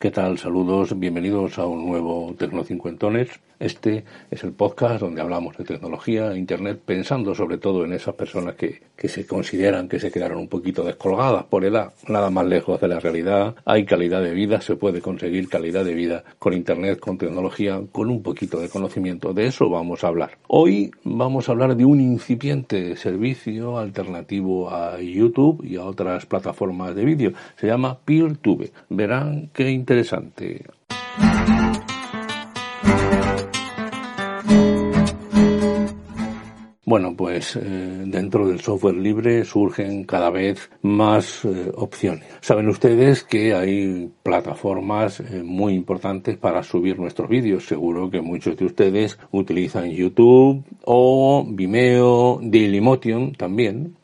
¿Qué tal? Saludos, bienvenidos a un nuevo Tecnocincuentones. Este es el podcast donde hablamos de tecnología, Internet, pensando sobre todo en esas personas que, que se consideran que se quedaron un poquito descolgadas por edad, nada más lejos de la realidad. Hay calidad de vida, se puede conseguir calidad de vida con Internet, con tecnología, con un poquito de conocimiento. De eso vamos a hablar. Hoy vamos a hablar de un incipiente servicio alternativo a YouTube y a otras plataformas de vídeo. Se llama PeerTube. Verán qué interesante. Bueno, pues eh, dentro del software libre surgen cada vez más eh, opciones. Saben ustedes que hay plataformas eh, muy importantes para subir nuestros vídeos. Seguro que muchos de ustedes utilizan YouTube o Vimeo, Dailymotion también.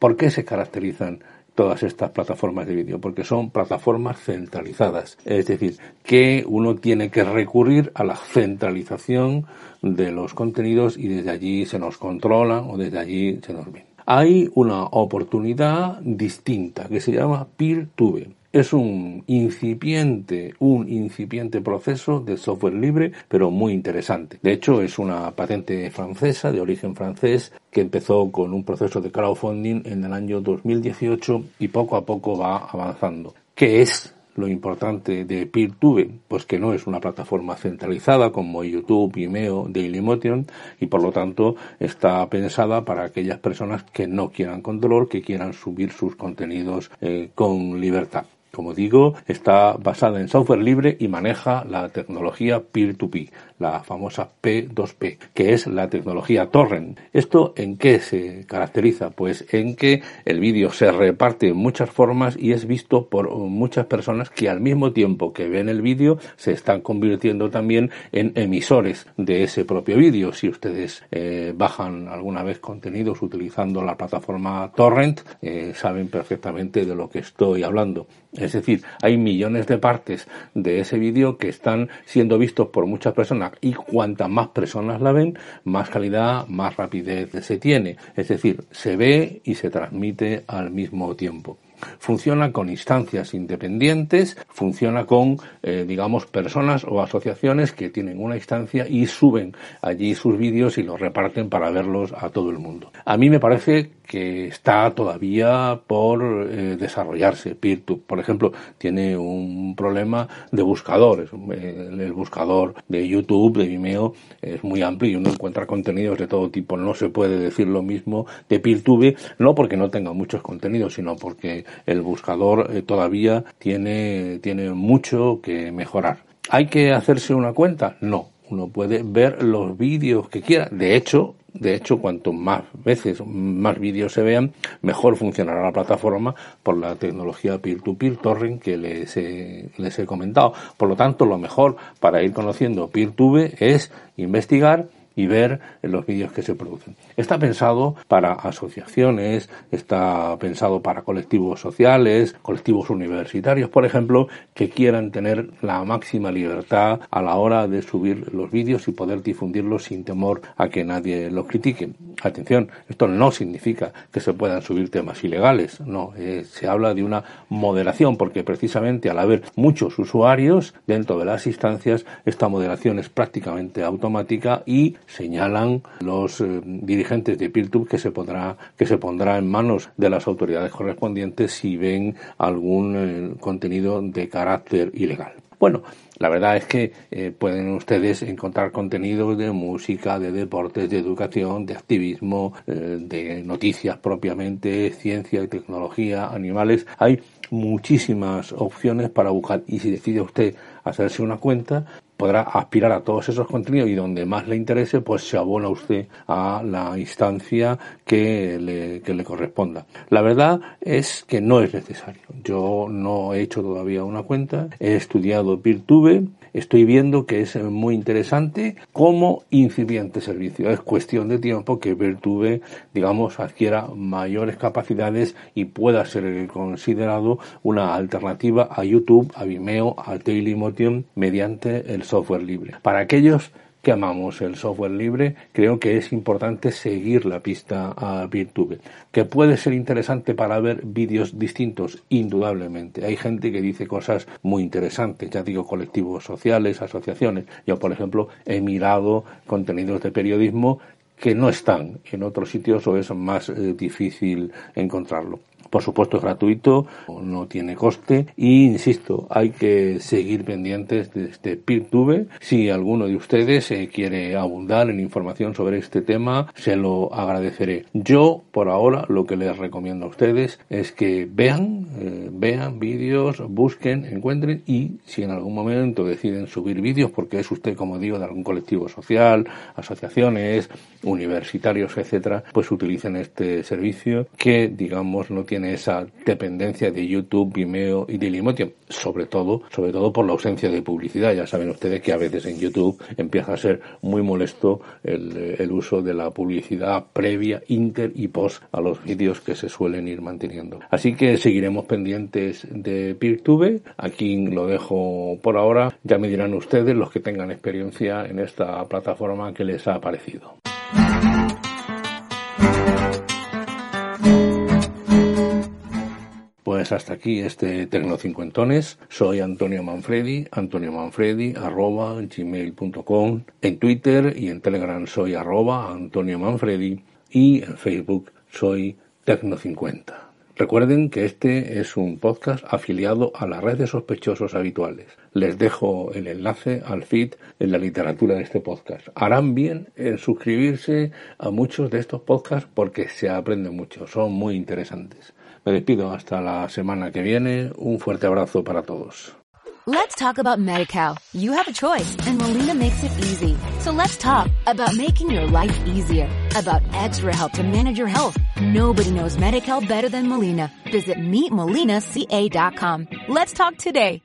¿Por qué se caracterizan todas estas plataformas de vídeo, porque son plataformas centralizadas. Es decir, que uno tiene que recurrir a la centralización de los contenidos y desde allí se nos controla o desde allí se nos ven. Hay una oportunidad distinta que se llama PeerTube es un incipiente, un incipiente proceso de software libre, pero muy interesante. De hecho, es una patente francesa, de origen francés, que empezó con un proceso de crowdfunding en el año 2018 y poco a poco va avanzando. ¿Qué es lo importante de PeerTube, pues que no es una plataforma centralizada como YouTube, Vimeo, Dailymotion y por lo tanto está pensada para aquellas personas que no quieran control, que quieran subir sus contenidos eh, con libertad. Como digo, está basada en software libre y maneja la tecnología peer-to-peer, la famosa P2P, que es la tecnología torrent. ¿Esto en qué se caracteriza? Pues en que el vídeo se reparte en muchas formas y es visto por muchas personas que al mismo tiempo que ven el vídeo se están convirtiendo también en emisores de ese propio vídeo. Si ustedes eh, bajan alguna vez contenidos utilizando la plataforma torrent, eh, saben perfectamente de lo que estoy hablando. Es decir, hay millones de partes de ese vídeo que están siendo vistos por muchas personas y cuantas más personas la ven, más calidad, más rapidez se tiene. Es decir, se ve y se transmite al mismo tiempo funciona con instancias independientes, funciona con, eh, digamos, personas o asociaciones que tienen una instancia y suben allí sus vídeos y los reparten para verlos a todo el mundo. A mí me parece que está todavía por eh, desarrollarse. PeerTube, por ejemplo, tiene un problema de buscadores. El, buscador de YouTube, de Vimeo, es muy amplio y uno encuentra contenidos de todo tipo. No se puede decir lo mismo de PeerTube, no porque no tenga muchos contenidos, sino porque el buscador eh, todavía tiene, tiene mucho que mejorar. ¿Hay que hacerse una cuenta? No. Uno puede ver los vídeos que quiera. De hecho, de hecho, cuanto más veces, más vídeos se vean, mejor funcionará la plataforma por la tecnología peer-to-peer torrent que les he, les he comentado. Por lo tanto, lo mejor para ir conociendo PeerTube es investigar y ver los vídeos que se producen. Está pensado para asociaciones, está pensado para colectivos sociales, colectivos universitarios, por ejemplo, que quieran tener la máxima libertad a la hora de subir los vídeos y poder difundirlos sin temor a que nadie los critique. Atención, esto no significa que se puedan subir temas ilegales, no, eh, se habla de una moderación porque precisamente al haber muchos usuarios dentro de las instancias, esta moderación es prácticamente automática y señalan los eh, dirigentes de PeerTube que se pondrá que se pondrá en manos de las autoridades correspondientes si ven algún eh, contenido de carácter ilegal. Bueno, la verdad es que eh, pueden ustedes encontrar contenidos de música, de deportes, de educación, de activismo, de noticias propiamente, ciencia y tecnología, animales. Hay muchísimas opciones para buscar y si decide usted hacerse una cuenta, podrá aspirar a todos esos contenidos y donde más le interese, pues se abona usted a la instancia que le, que le corresponda. La verdad es que no es necesario. Yo no he hecho todavía una cuenta, he estudiado PeerTube, estoy viendo que es muy interesante como incipiente servicio. Es cuestión de tiempo que Virtube, digamos, adquiera mayores capacidades y pueda ser considerado una alternativa a YouTube, a Vimeo, a Dailymotion mediante el software libre. Para aquellos que amamos el software libre, creo que es importante seguir la pista a Virtube, que puede ser interesante para ver vídeos distintos, indudablemente. Hay gente que dice cosas muy interesantes, ya digo, colectivos sociales, asociaciones. Yo, por ejemplo, he mirado contenidos de periodismo que no están en otros sitios o es más eh, difícil encontrarlo. Por supuesto es gratuito, no tiene coste y insisto, hay que seguir pendientes de este PeerTube. Si alguno de ustedes eh, quiere abundar en información sobre este tema, se lo agradeceré. Yo, por ahora, lo que les recomiendo a ustedes es que vean, eh, vean vídeos, busquen, encuentren y si en algún momento deciden subir vídeos, porque es usted, como digo, de algún colectivo social, asociaciones, universitarios, etcétera, pues utilicen este servicio que, digamos, no tiene esa dependencia de YouTube, Vimeo y Dailymotion, sobre todo, sobre todo por la ausencia de publicidad. Ya saben ustedes que a veces en YouTube empieza a ser muy molesto el, el uso de la publicidad previa, inter y post a los vídeos que se suelen ir manteniendo. Así que seguiremos pendientes de PeerTube. Aquí lo dejo por ahora. Ya me dirán ustedes los que tengan experiencia en esta plataforma que les ha parecido. Pues hasta aquí este Tecnocincuentones. Soy Antonio Manfredi, Antonio Manfredi, arroba gmail.com. En Twitter y en Telegram soy arroba Antonio Manfredi y en Facebook soy Tecno50. Recuerden que este es un podcast afiliado a la red de sospechosos habituales. Les dejo el enlace al feed en la literatura de este podcast. Harán bien en suscribirse a muchos de estos podcasts porque se aprende mucho, son muy interesantes. Me despido hasta la semana que viene. Un fuerte abrazo para todos. Let's talk about MediCal. You have a choice and Molina makes it easy. So let's talk about making your life easier, about extra help to manage your health. Nobody knows MediCal better than Molina. Visit meetmolinaca.com. Let's talk today.